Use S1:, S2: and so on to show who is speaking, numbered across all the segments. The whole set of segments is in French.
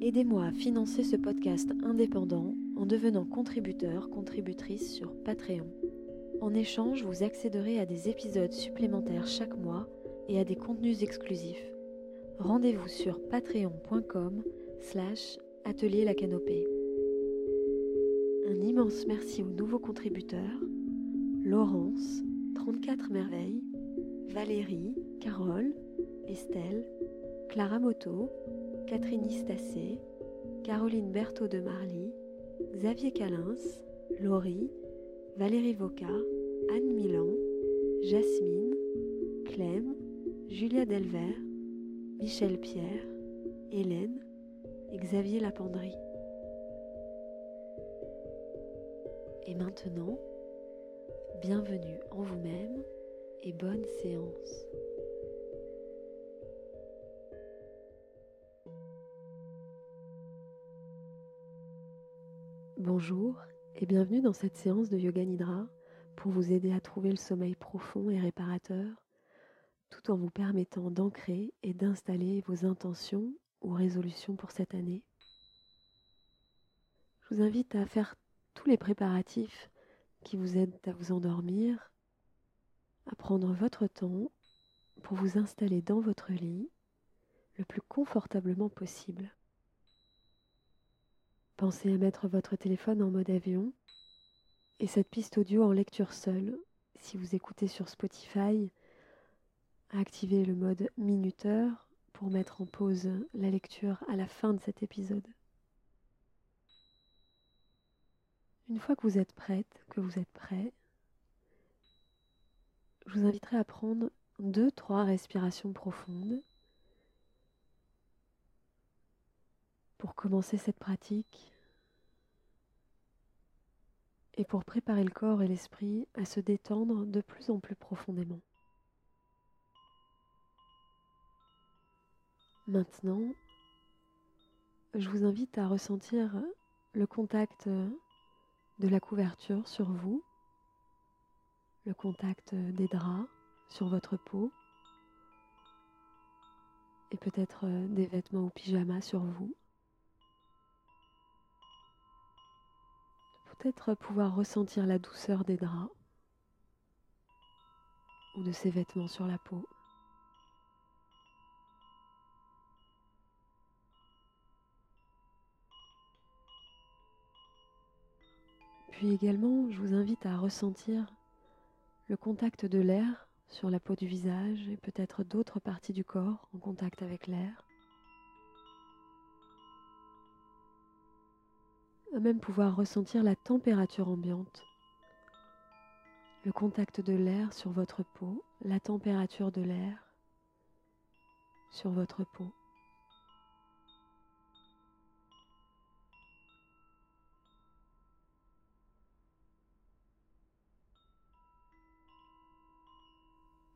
S1: Aidez-moi à financer ce podcast indépendant en devenant contributeur, contributrice sur Patreon. En échange, vous accéderez à des épisodes supplémentaires chaque mois et à des contenus exclusifs. Rendez-vous sur patreon.com slash atelier la canopée. Un immense merci aux nouveaux contributeurs, Laurence, 34 merveilles, Valérie, Carole, Estelle, Clara Moto, Catherine Istacé, Caroline Berthaud de Marly, Xavier Calins, Laurie, Valérie Voca, Anne Milan, Jasmine, Clem, Julia Delvert, Michel Pierre, Hélène et Xavier Lapendry. Et maintenant, bienvenue en vous-même et bonne séance. Bonjour et bienvenue dans cette séance de Yoga Nidra pour vous aider à trouver le sommeil profond et réparateur tout en vous permettant d'ancrer et d'installer vos intentions ou résolutions pour cette année. Je vous invite à faire tous les préparatifs qui vous aident à vous endormir, à prendre votre temps pour vous installer dans votre lit le plus confortablement possible. Pensez à mettre votre téléphone en mode avion et cette piste audio en lecture seule. Si vous écoutez sur Spotify, à activer le mode minuteur pour mettre en pause la lecture à la fin de cet épisode. Une fois que vous êtes prête, que vous êtes prêt, je vous inviterai à prendre deux, trois respirations profondes pour commencer cette pratique et pour préparer le corps et l'esprit à se détendre de plus en plus profondément. Maintenant, je vous invite à ressentir le contact de la couverture sur vous, le contact des draps sur votre peau et peut-être des vêtements ou pyjamas sur vous. Peut-être pouvoir ressentir la douceur des draps ou de ces vêtements sur la peau. Puis également, je vous invite à ressentir le contact de l'air sur la peau du visage et peut-être d'autres parties du corps en contact avec l'air. À même pouvoir ressentir la température ambiante, le contact de l'air sur votre peau, la température de l'air sur votre peau.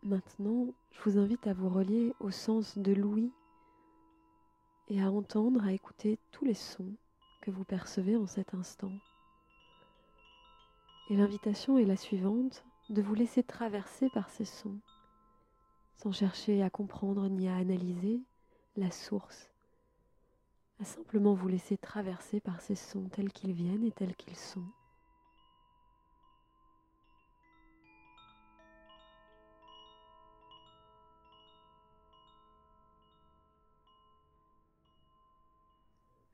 S1: Maintenant, je vous invite à vous relier au sens de l'ouïe et à entendre, à écouter tous les sons que vous percevez en cet instant. Et l'invitation est la suivante, de vous laisser traverser par ces sons, sans chercher à comprendre ni à analyser la source, à simplement vous laisser traverser par ces sons tels qu'ils viennent et tels qu'ils sont.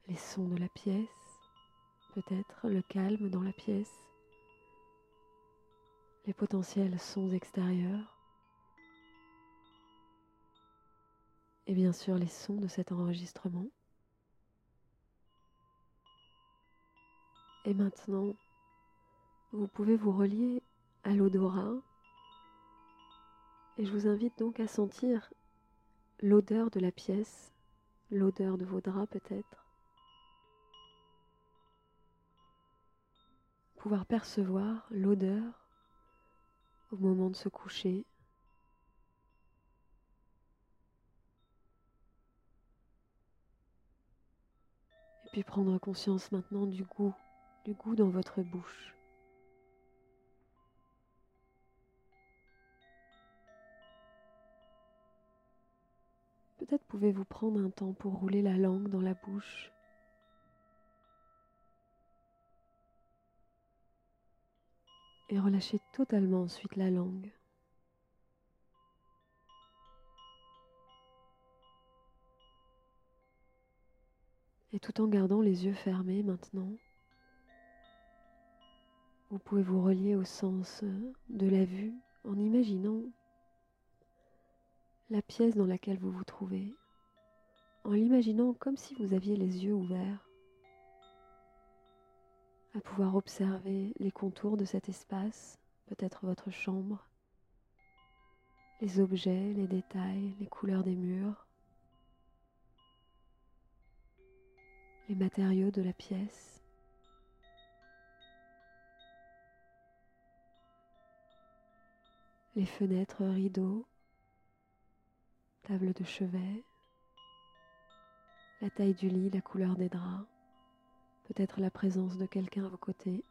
S1: Les sons de la pièce, peut-être le calme dans la pièce, les potentiels sons extérieurs, et bien sûr les sons de cet enregistrement. Et maintenant, vous pouvez vous relier à l'odorat. Et je vous invite donc à sentir l'odeur de la pièce, l'odeur de vos draps peut-être pouvoir percevoir l'odeur au moment de se coucher. Et puis prendre conscience maintenant du goût, du goût dans votre bouche. Peut-être pouvez-vous prendre un temps pour rouler la langue dans la bouche. Et relâcher totalement ensuite la langue. Et tout en gardant les yeux fermés maintenant, vous pouvez vous relier au sens de la vue en imaginant la pièce dans laquelle vous vous trouvez, en l'imaginant comme si vous aviez les yeux ouverts, à pouvoir observer les contours de cet espace, peut-être votre chambre, les objets, les détails, les couleurs des murs, les matériaux de la pièce. les fenêtres, rideaux, table de chevet, la taille du lit, la couleur des draps, peut-être la présence de quelqu'un à vos côtés.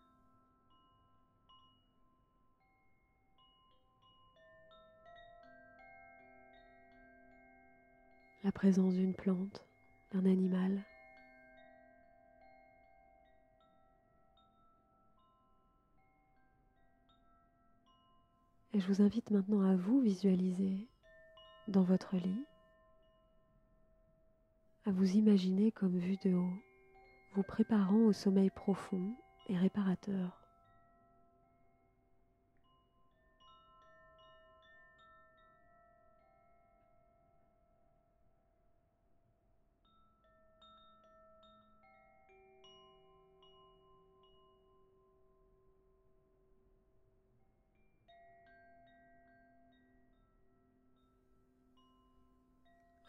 S1: La présence d'une plante, d'un animal. Et je vous invite maintenant à vous visualiser dans votre lit, à vous imaginer comme vue de haut, vous préparant au sommeil profond et réparateur.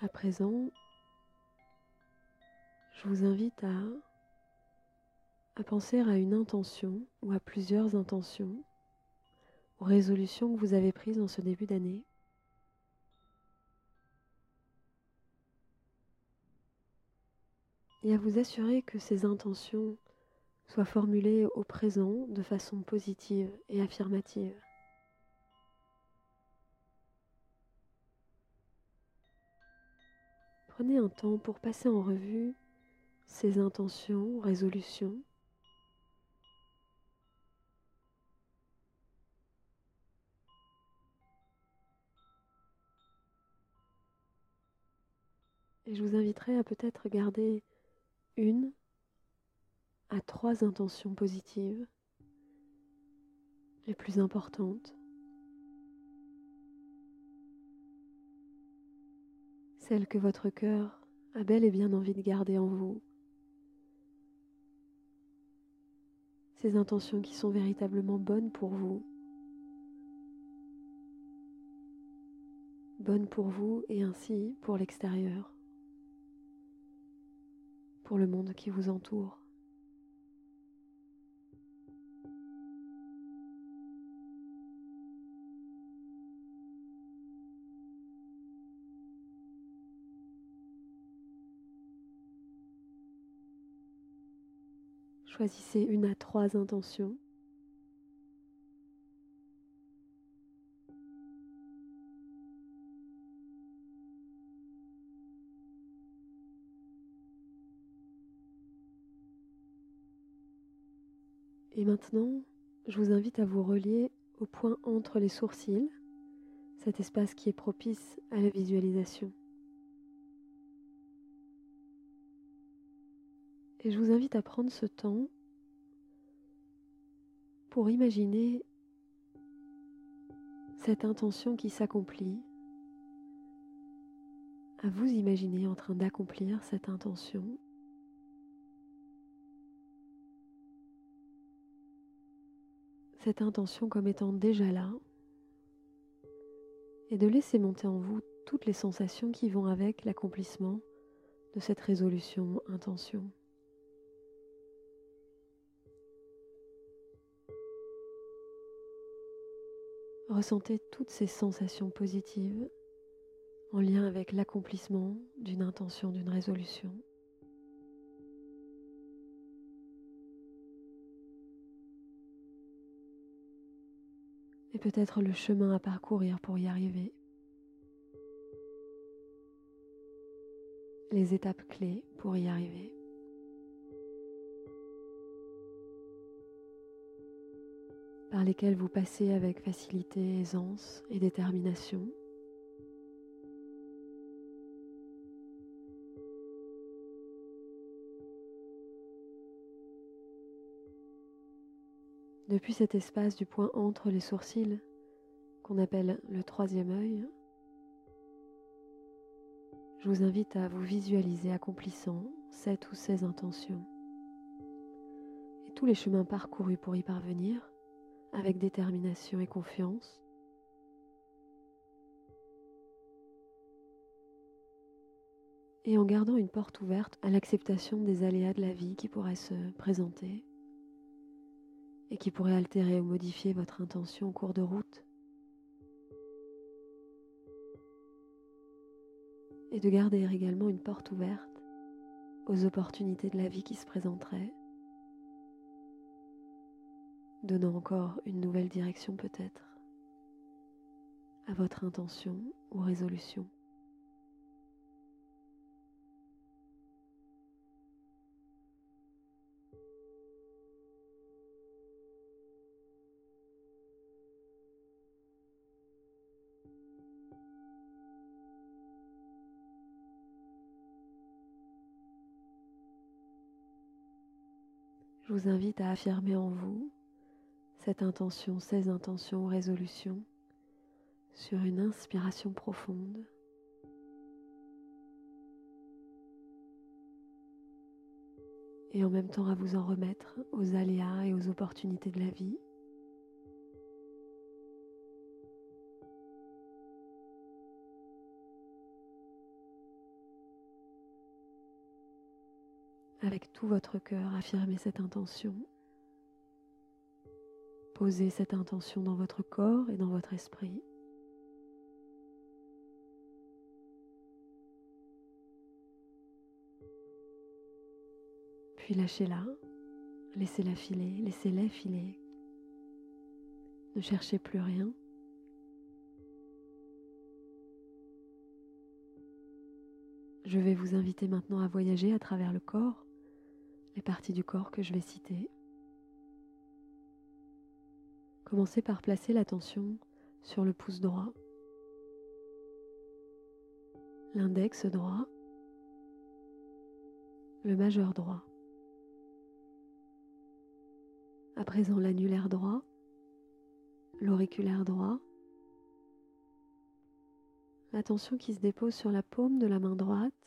S1: À présent, je vous invite à, à penser à une intention ou à plusieurs intentions, aux résolutions que vous avez prises en ce début d'année. Et à vous assurer que ces intentions soient formulées au présent de façon positive et affirmative. Prenez un temps pour passer en revue ces intentions, résolutions. Et je vous inviterai à peut-être garder une à trois intentions positives, les plus importantes. celle que votre cœur a bel et bien envie de garder en vous. Ces intentions qui sont véritablement bonnes pour vous. Bonnes pour vous et ainsi pour l'extérieur, pour le monde qui vous entoure. Choisissez une à trois intentions. Et maintenant, je vous invite à vous relier au point entre les sourcils, cet espace qui est propice à la visualisation. Et je vous invite à prendre ce temps pour imaginer cette intention qui s'accomplit, à vous imaginer en train d'accomplir cette intention. cette intention comme étant déjà là et de laisser monter en vous toutes les sensations qui vont avec l'accomplissement de cette résolution intention. Ressentez toutes ces sensations positives en lien avec l'accomplissement d'une intention, d'une résolution. Peut-être le chemin à parcourir pour y arriver. Les étapes clés pour y arriver. par lesquelles vous passez avec facilité, aisance et détermination. Depuis cet espace du point entre les sourcils, qu'on appelle le troisième œil, je vous invite à vous visualiser accomplissant cette ou ces intentions et tous les chemins parcourus pour y parvenir avec détermination et confiance. Et en gardant une porte ouverte à l'acceptation des aléas de la vie qui pourraient se présenter et qui pourrait altérer ou modifier votre intention au cours de route. Et de garder également une porte ouverte aux opportunités de la vie qui se présenteraient, donnant encore une nouvelle direction peut-être à votre intention ou résolution. Je vous invite à affirmer en vous cette intention, ces intentions, résolutions sur une inspiration profonde. Et en même temps à vous en remettre aux aléas et aux opportunités de la vie. Avec tout votre cœur, affirmez cette intention. Posez cette intention dans votre corps et dans votre esprit. Puis lâchez-la, laissez-la filer, laissez-la filer. Ne cherchez plus rien. Je vais vous inviter maintenant à voyager à travers le corps les parties du corps que je vais citer. Commencez par placer l'attention sur le pouce droit, l'index droit, le majeur droit. À présent l'annulaire droit, l'auriculaire droit, l'attention qui se dépose sur la paume de la main droite,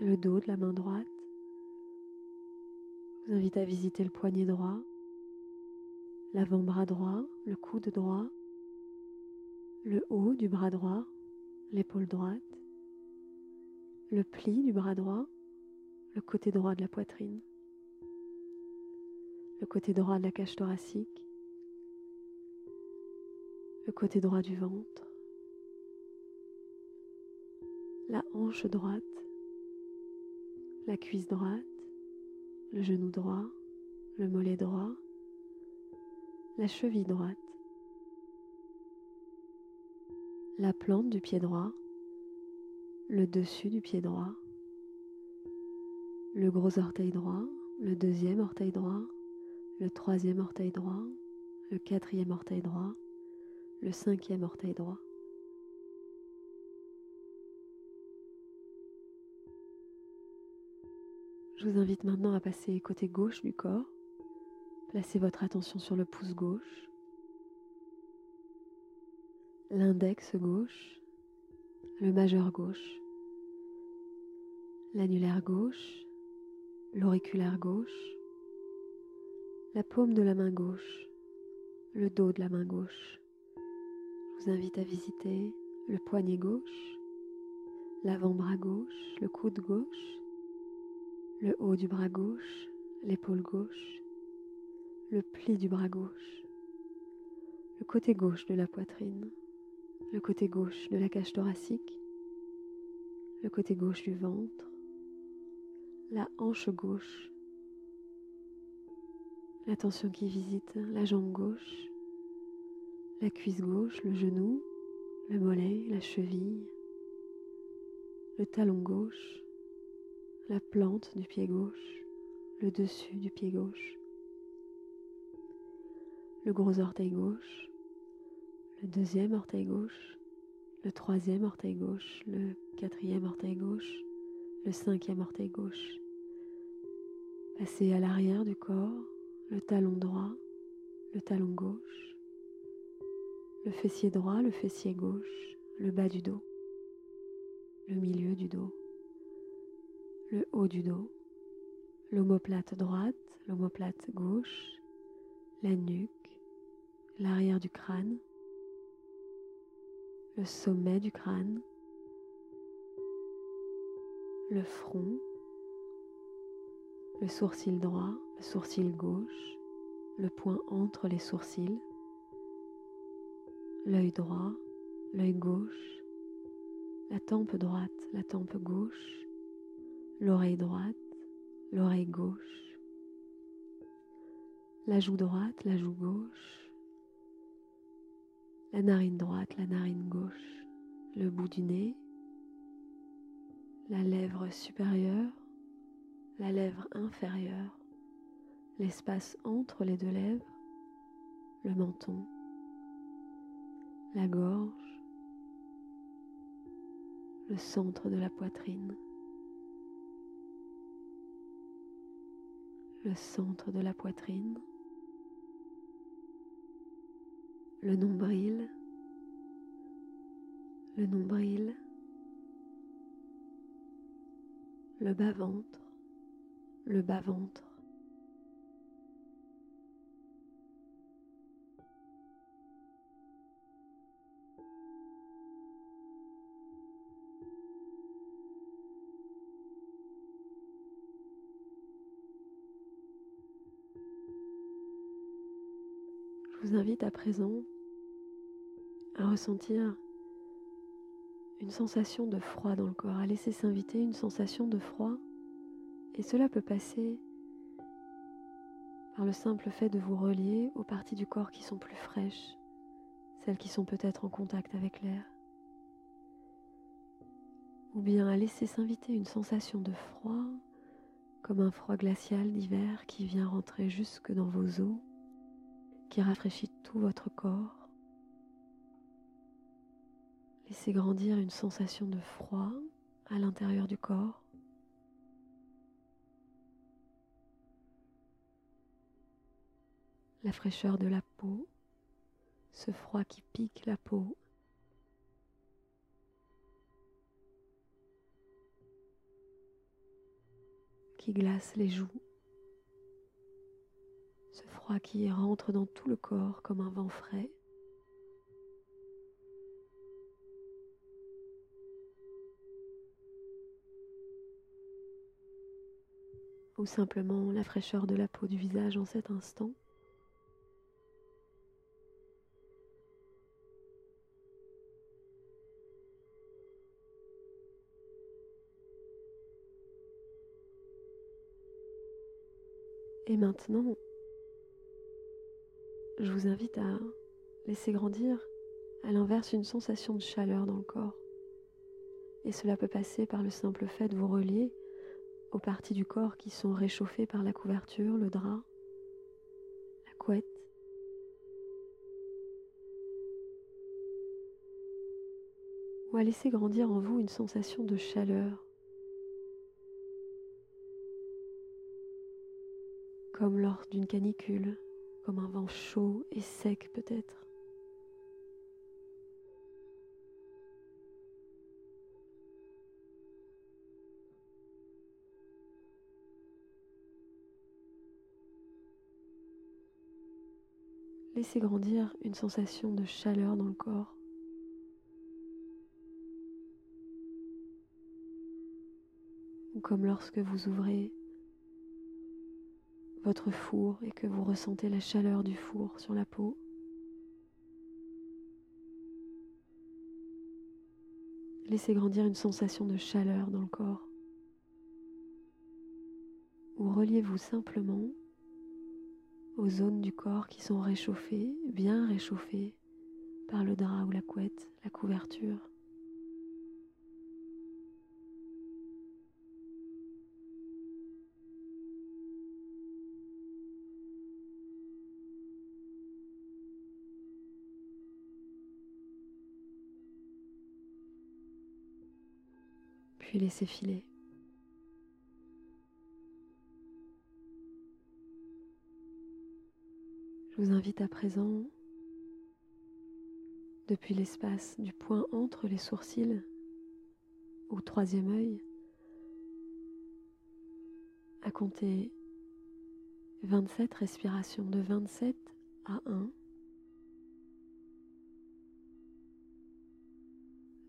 S1: le dos de la main droite, vous invite à visiter le poignet droit, l'avant-bras droit, le coude droit, le haut du bras droit, l'épaule droite, le pli du bras droit, le côté droit de la poitrine, le côté droit de la cage thoracique, le côté droit du ventre, la hanche droite, la cuisse droite, le genou droit, le mollet droit, la cheville droite, la plante du pied droit, le dessus du pied droit, le gros orteil droit, le deuxième orteil droit, le troisième orteil droit, le quatrième orteil droit, le cinquième orteil droit. Je vous invite maintenant à passer côté gauche du corps. Placez votre attention sur le pouce gauche, l'index gauche, le majeur gauche, l'annulaire gauche, l'auriculaire gauche, la paume de la main gauche, le dos de la main gauche. Je vous invite à visiter le poignet gauche, l'avant-bras gauche, le coude gauche, le haut du bras gauche, l'épaule gauche, le pli du bras gauche, le côté gauche de la poitrine, le côté gauche de la cage thoracique, le côté gauche du ventre, la hanche gauche, la tension qui visite la jambe gauche, la cuisse gauche, le genou, le mollet, la cheville, le talon gauche, la plante du pied gauche, le dessus du pied gauche, le gros orteil gauche, le deuxième orteil gauche, le troisième orteil gauche, le quatrième orteil gauche, le cinquième orteil gauche. Passez à l'arrière du corps, le talon droit, le talon gauche, le fessier droit, le fessier gauche, le bas du dos, le milieu du dos, le haut du dos, l'omoplate droite, l'omoplate gauche, la nuque, l'arrière du crâne, le sommet du crâne, le front, le sourcil droit, le sourcil gauche, le point entre les sourcils, l'œil droit, l'œil gauche, la tempe droite, la tempe gauche, l'oreille droite, l'oreille gauche, la joue droite, la joue gauche, la narine droite, la narine gauche, le bout du nez, la lèvre supérieure, la lèvre inférieure, l'espace entre les deux lèvres, le menton, la gorge, le centre de la poitrine, le centre de la poitrine, le nombril, le nombril, le bas-ventre, le bas-ventre. Invite à présent à ressentir une sensation de froid dans le corps, à laisser s'inviter une sensation de froid. Et cela peut passer par le simple fait de vous relier aux parties du corps qui sont plus fraîches, celles qui sont peut-être en contact avec l'air. Ou bien à laisser s'inviter une sensation de froid, comme un froid glacial d'hiver qui vient rentrer jusque dans vos os qui rafraîchit tout votre corps. Laissez grandir une sensation de froid à l'intérieur du corps. La fraîcheur de la peau, ce froid qui pique la peau. qui glace les joues froid qui rentre dans tout le corps comme un vent frais. Ou simplement la fraîcheur de la peau du visage en cet instant. Et maintenant, je vous invite à laisser grandir à l'inverse une sensation de chaleur dans le corps. Et cela peut passer par le simple fait de vous relier aux parties du corps qui sont réchauffées par la couverture, le drap, la couette. Ou à laisser grandir en vous une sensation de chaleur. Comme lors d'une canicule comme un vent chaud et sec peut-être. Laissez grandir une sensation de chaleur dans le corps. Ou comme lorsque vous ouvrez votre four et que vous ressentez la chaleur du four sur la peau. Laissez grandir une sensation de chaleur dans le corps. Ou reliez-vous simplement aux zones du corps qui sont réchauffées, bien réchauffées par le drap ou la couette, la couverture. Puis laissez filer. Je vous invite à présent, depuis l'espace du point entre les sourcils au troisième œil, à compter 27 respirations de 27 à 1.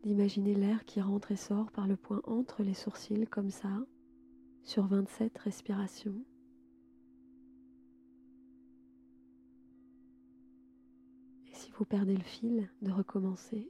S1: D'imaginer l'air qui rentre et sort par le point entre les sourcils comme ça, sur 27 respirations. Et si vous perdez le fil, de recommencer.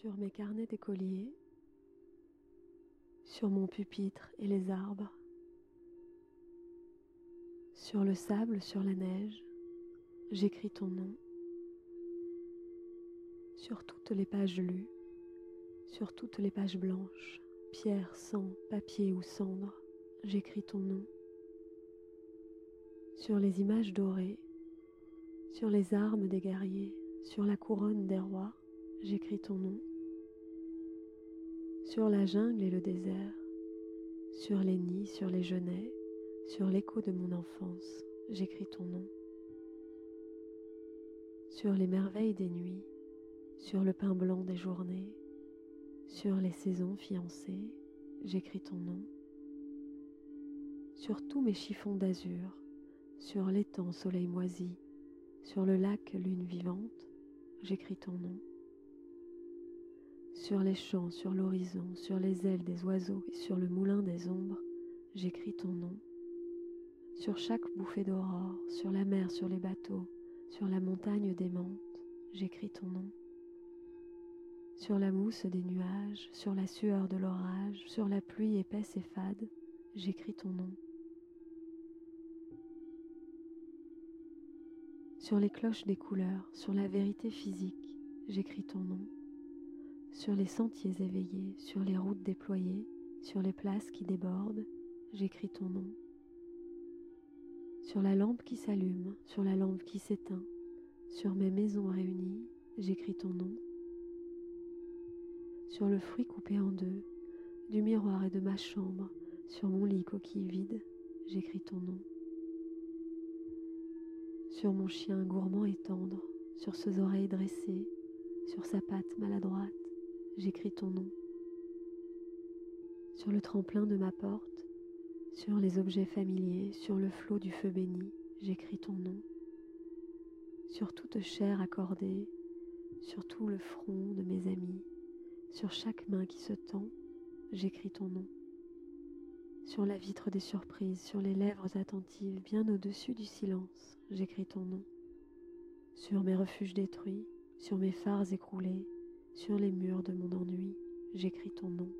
S1: Sur mes carnets d'écolier, sur mon pupitre et les arbres, sur le sable, sur la neige, j'écris ton nom. Sur toutes les pages lues, sur toutes les pages blanches, pierre, sang, papier ou cendre, j'écris ton nom. Sur les images dorées, sur les armes des guerriers, sur la couronne des rois, j'écris ton nom. Sur la jungle et le désert, sur les nids, sur les genêts, sur l'écho de mon enfance, j'écris ton nom. Sur les merveilles des nuits, sur le pain blanc des journées, sur les saisons fiancées, j'écris ton nom. Sur tous mes chiffons d'azur, sur l'étang soleil moisi, sur le lac lune vivante, j'écris ton nom sur les champs, sur l'horizon, sur les ailes des oiseaux et sur le moulin des ombres, j'écris ton nom. Sur chaque bouffée d'aurore, sur la mer, sur les bateaux, sur la montagne démente, j'écris ton nom. Sur la mousse des nuages, sur la sueur de l'orage, sur la pluie épaisse et fade, j'écris ton nom. Sur les cloches des couleurs, sur la vérité physique, j'écris ton nom sur les sentiers éveillés, sur les routes déployées, sur les places qui débordent, j'écris ton nom. Sur la lampe qui s'allume, sur la lampe qui s'éteint, sur mes maisons réunies, j'écris ton nom. sur le fruit coupé en deux, du miroir et de ma chambre, sur mon lit coquille vide, j'écris ton nom. Sur mon chien gourmand et tendre, sur ses oreilles dressées, sur sa patte maladroite, j'écris ton nom. Sur le tremplin de ma porte, sur les objets familiers, sur le flot du feu béni, j'écris ton nom. Sur toute chair accordée, sur tout le front de mes amis, sur chaque main qui se tend, j'écris ton nom. Sur la vitre des surprises, sur les lèvres attentives, bien au-dessus du silence, j'écris ton nom. Sur mes refuges détruits, sur mes phares écroulés, sur les murs de mon ennui, j'écris ton nom.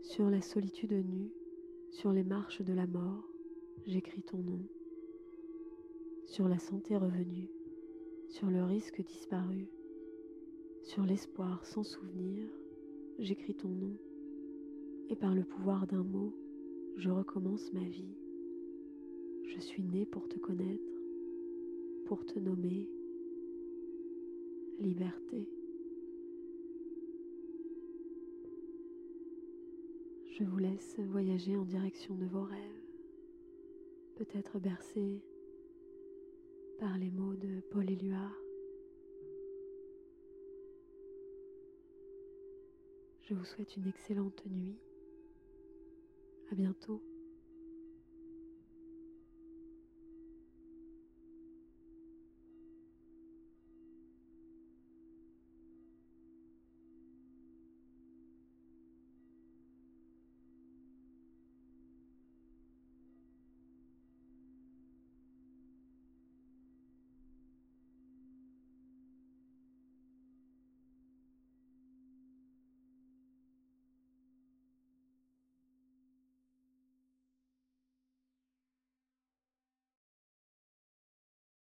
S1: Sur la solitude nue, sur les marches de la mort, j'écris ton nom. Sur la santé revenue, sur le risque disparu, sur l'espoir sans souvenir, j'écris ton nom, et par le pouvoir d'un mot, je recommence ma vie. Je suis né pour te connaître, pour te nommer liberté. Je vous laisse voyager en direction de vos rêves, peut-être bercés par les mots de Paul Éluard. Je vous souhaite une excellente nuit. À bientôt.